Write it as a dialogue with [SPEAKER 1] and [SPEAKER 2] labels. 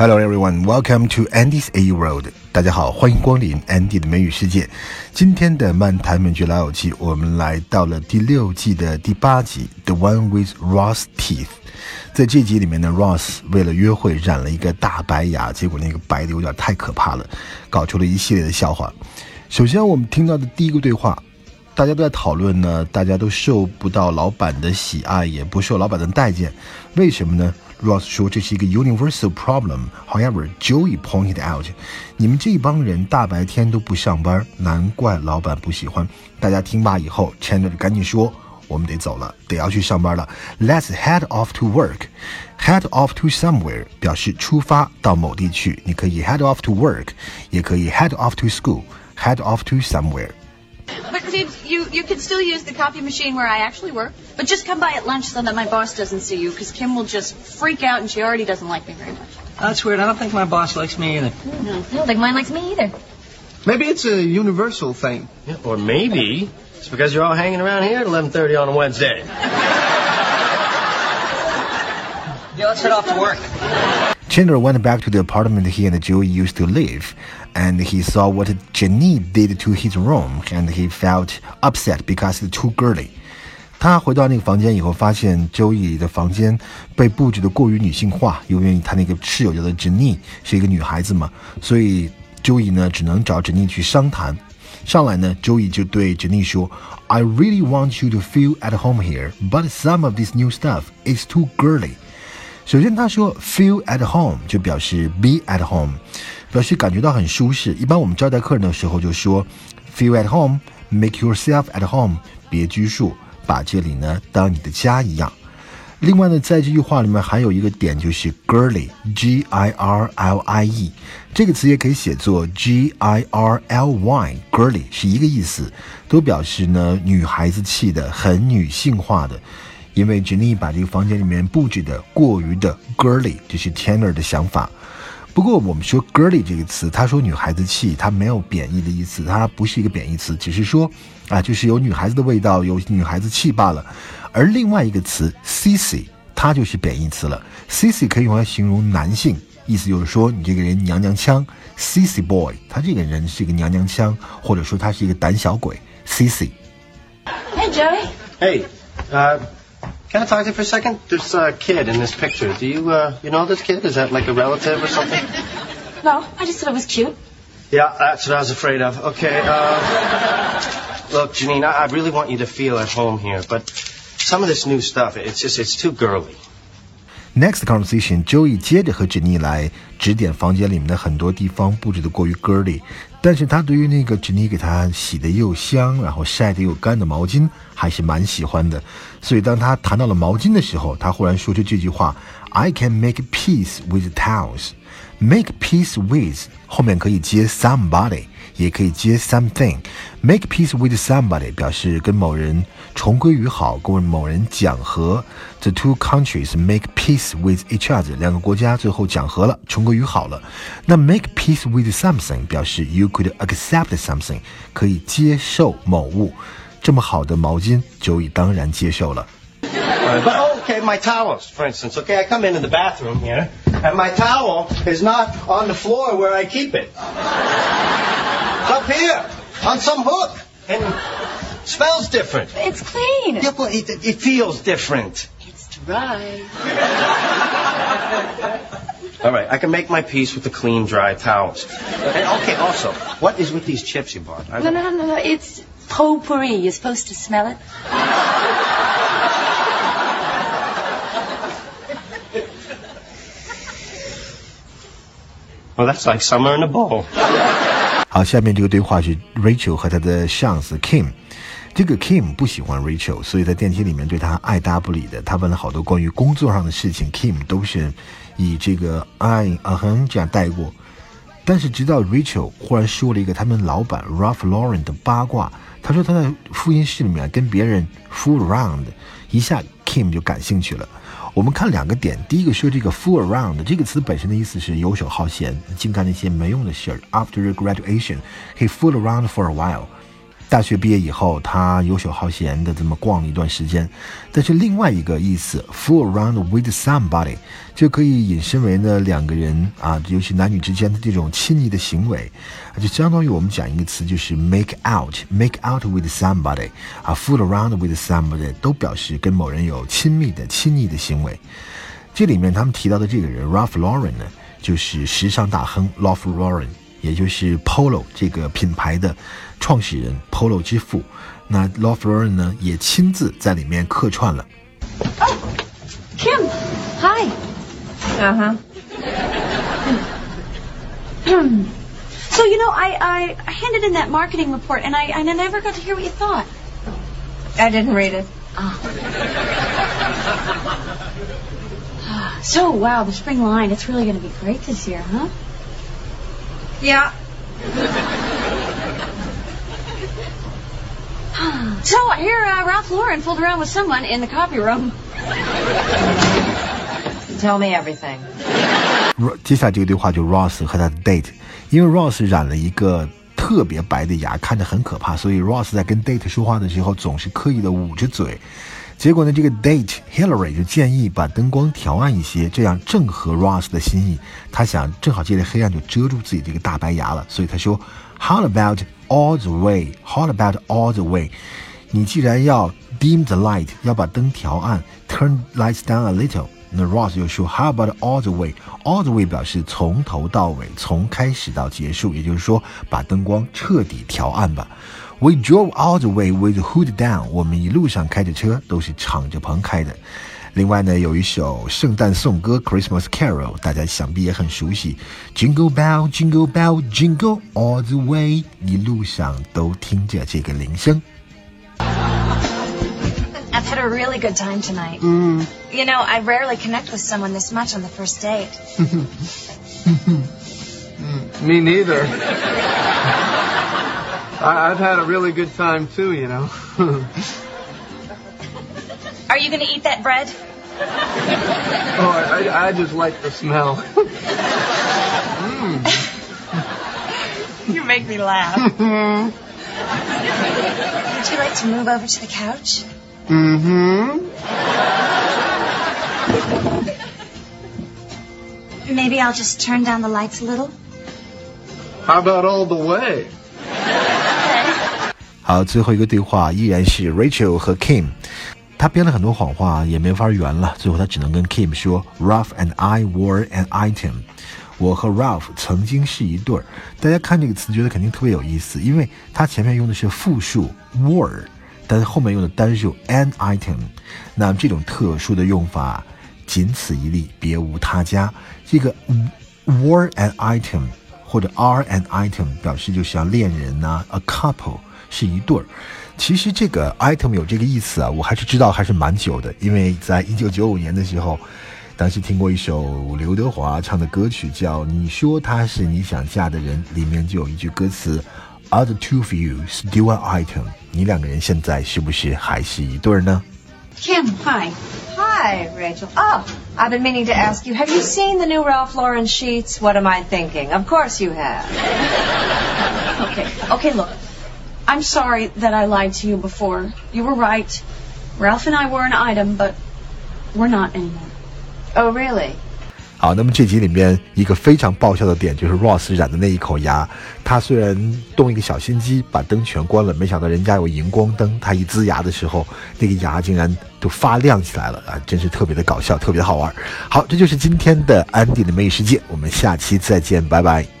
[SPEAKER 1] Hello everyone, welcome to Andy's A World。大家好，欢迎光临 Andy 的美语世界。今天的漫谈美剧老友记，我们来到了第六季的第八集，The One with Ross Teeth。在这集里面呢，Ross 为了约会染了一个大白牙，结果那个白的有点太可怕了，搞出了一系列的笑话。首先我们听到的第一个对话。大家都在讨论呢，大家都受不到老板的喜爱，也不受老板的待见，为什么呢 ？Ross 说这是一个 universal problem。However, Joey pointed out，你们这帮人大白天都不上班，难怪老板不喜欢。大家听罢以后，Chandler 赶紧说，我们得走了，得要去上班了。Let's head off to work. Head off to somewhere 表示出发到某地去，你可以 head off to work，也可以 head off to school。Head off to somewhere。
[SPEAKER 2] But see, you you can still use the copy machine where I actually work, but just come by at lunch so that my boss doesn't see you, because Kim will just freak out and she already doesn't like me very much.
[SPEAKER 3] That's weird. I don't think my boss likes me either.
[SPEAKER 2] No, I don't think mine likes me either.
[SPEAKER 4] Maybe it's a universal thing.
[SPEAKER 5] Yeah, or maybe it's because you're all hanging around here at 11:30 on a Wednesday.
[SPEAKER 3] Yeah, let's head off to work.
[SPEAKER 1] Chandler went back to the apartment he and Joey used to live, and he saw what Jenny did to his room, and he felt upset because it's too girly. 他回到那个房间以后，发现周易的房间被布置的过于女性化，因为他那个室友叫做 Jenny 是一个女孩子嘛，所以周易呢只能找 Jenny 去商谈。上来呢，周易就对 Jenny 说：“I really want you to feel at home here, but some of this new stuff is too girly.” 首先，他说 feel at home 就表示 be at home，表示感觉到很舒适。一般我们招待客人的时候就说 feel at home，make yourself at home，别拘束，把这里呢当你的家一样。另外呢，在这句话里面还有一个点就是 girly，g i r l i e 这个词也可以写作 g i r l y，girly 是一个意思，都表示呢女孩子气的，很女性化的。因为 Jenny 把这个房间里面布置的过于的 girly，这是 Tanner 的想法。不过我们说 girly 这个词，他说女孩子气，它没有贬义的意思，它不是一个贬义词，只是说啊，就是有女孩子的味道，有女孩子气罢了。而另外一个词 sissy，它就是贬义词了。sissy 可以用来形容男性，意思就是说你这个人娘娘腔，sissy boy，他这个人是一个娘娘腔，或者说他是一个胆小鬼，sissy。
[SPEAKER 2] Hey, Joey.
[SPEAKER 5] Hey, uh, can I talk to you for a second? There's a kid in this picture. Do you, uh, you know this kid? Is that like a relative or something?
[SPEAKER 2] No, I just thought it was cute.
[SPEAKER 5] Yeah, that's what I was afraid of. Okay, uh, look, Janine, I, I really want you to feel at home here, but some of this new stuff, it's just, it's too girly.
[SPEAKER 1] Next conversation, Joey 接着和 Jenny 来指点房间里面的很多地方布置的过于 girly，但是他对于那个 Jenny 给他洗的又香，然后晒的又干的毛巾还是蛮喜欢的。所以当他谈到了毛巾的时候，他忽然说出这句话：“I can make peace with towels。” Make peace with 后面可以接 somebody，也可以接 something。Make peace with somebody 表示跟某人重归于好，跟某人讲和。The two countries make peace with each other，两个国家最后讲和了，重归于好了。那 make peace with something 表示 you could accept something，可以接受某物。这么好的毛巾，周易当然接受了。
[SPEAKER 5] Okay, my towels, for instance. Okay, I come into the bathroom here, and my towel is not on the floor where I keep it. It's up here, on some hook, and smells different.
[SPEAKER 2] It's clean.
[SPEAKER 5] Yeah, but it, it feels different.
[SPEAKER 2] It's dry.
[SPEAKER 5] All right, I can make my peace with the clean, dry towels. And okay, also, what is with these chips you bought?
[SPEAKER 2] No, no, no, no, no. It's potpourri. You're supposed to smell it.
[SPEAKER 5] Well, that's like summer in a bowl.
[SPEAKER 1] 好，下面这个对话是 Rachel 和她的上司 Kim。这个 Kim 不喜欢 Rachel，所以在电梯里面对她爱答不理的。他问了好多关于工作上的事情，Kim 都是以这个 I 啊哼这样带过。但是直到 Rachel 忽然说了一个他们老板 Ralph Lauren 的八卦，他说他在复印室里面跟别人 fool around，一下 Kim 就感兴趣了。我们看两个点，第一个说这个 fool around 这个词本身的意思是游手好闲，净干那些没用的事儿。After graduation, he fooled around for a while。大学毕业以后，他游手好闲的这么逛了一段时间。但是另外一个意思，fool around with somebody，就可以引申为呢两个人啊，尤其男女之间的这种亲昵的行为，就相当于我们讲一个词，就是 make out，make out with somebody，啊，fool around with somebody 都表示跟某人有亲密的、亲昵的行为。这里面他们提到的这个人 Ralph Lauren 呢，就是时尚大亨 Ralph Lauren。也就是 Polo 这个品牌的创始人 Polo 之父，那 Ralph Lauren 呢也亲自在里面客串了。
[SPEAKER 2] Oh, Kim, hi.
[SPEAKER 6] Uh huh.
[SPEAKER 2] so you know, I, I handed in that marketing report, and I and I never got to hear what you thought.
[SPEAKER 6] I didn't read it.
[SPEAKER 2] Oh. so wow, the spring line, it's really going to be great this year, huh?
[SPEAKER 6] Yeah.
[SPEAKER 2] So I hear uh, Ralph Lauren fooled around with someone in the copy room.
[SPEAKER 6] Tell me everything.
[SPEAKER 1] 接下来这个对话就 Ross 和他的 date，因为 Ross 染了一个特别白的牙，看着很可怕，所以 Ross 在跟 date 说话的时候总是刻意的捂着嘴。结果呢，这个 date Hillary 就建议把灯光调暗一些，这样正合 Ross 的心意。他想正好借着黑暗就遮住自己这个大白牙了，所以他说，How about all the way? How about all the way? 你既然要 dim the light，要把灯调暗，turn lights down a little。那 Ross 又说，How about all the way？All the way 表示从头到尾，从开始到结束，也就是说把灯光彻底调暗吧。We drove all the way with the hood down。我们一路上开着车都是敞着篷开的。另外呢，有一首圣诞颂歌《Christmas Carol》，大家想必也很熟悉。Jingle bell, jingle bell, jingle all the way。一路上都听着这个铃声。
[SPEAKER 2] I've had a really good time tonight.
[SPEAKER 4] Mm.
[SPEAKER 2] You know, I rarely connect with someone this much on the first date.
[SPEAKER 4] Me neither. I, I've had a really good time too, you know.
[SPEAKER 2] Are you going to eat that bread?
[SPEAKER 4] oh, I, I, I just like the smell. mm.
[SPEAKER 2] You make me laugh. Would you like to move over to the couch?
[SPEAKER 4] Mm-hmm.
[SPEAKER 2] Maybe I'll just turn down the lights a little.
[SPEAKER 4] How about all the way?
[SPEAKER 1] 好，最后一个对话依然是 Rachel 和 Kim，他编了很多谎话，也没法圆了。最后他只能跟 Kim 说：“Ralph and I were an item。”我和 Ralph 曾经是一对儿。大家看这个词觉得肯定特别有意思，因为它前面用的是复数 were，但是后面用的单数 an item。那这种特殊的用法仅此一例，别无他家。这个 were an item 或者 are an item 表示就像恋人呐、啊、，a couple。是一对儿。其实这个 item 有这个意思啊，我还是知道还是蛮久的，因为在一九九五年的时候，当时听过一首刘德华唱的歌曲叫《你说他是你想嫁的人》，里面就有一句歌词 ：Are the two of you still an item？你两个人现在是不是还是一对儿呢？
[SPEAKER 2] Kim, hi.
[SPEAKER 6] Hi, Rachel. Oh, I've been meaning to ask you, have you seen the new Ralph Lauren sheets? What am I thinking? Of course you have.
[SPEAKER 2] Okay, okay, look. I'm sorry that I lied to you before. You were right. Ralph and I were an item, but we're not anymore.
[SPEAKER 6] Oh, really?
[SPEAKER 1] 好，那么这集里面一个非常爆笑的点就是 Ross 染的那一口牙，他虽然动一个小心机把灯全关了，没想到人家有荧光灯，他一呲牙的时候，那个牙竟然都发亮起来了啊，真是特别的搞笑，特别好玩。好，这就是今天的安迪的美食世界，我们下期再见，拜拜。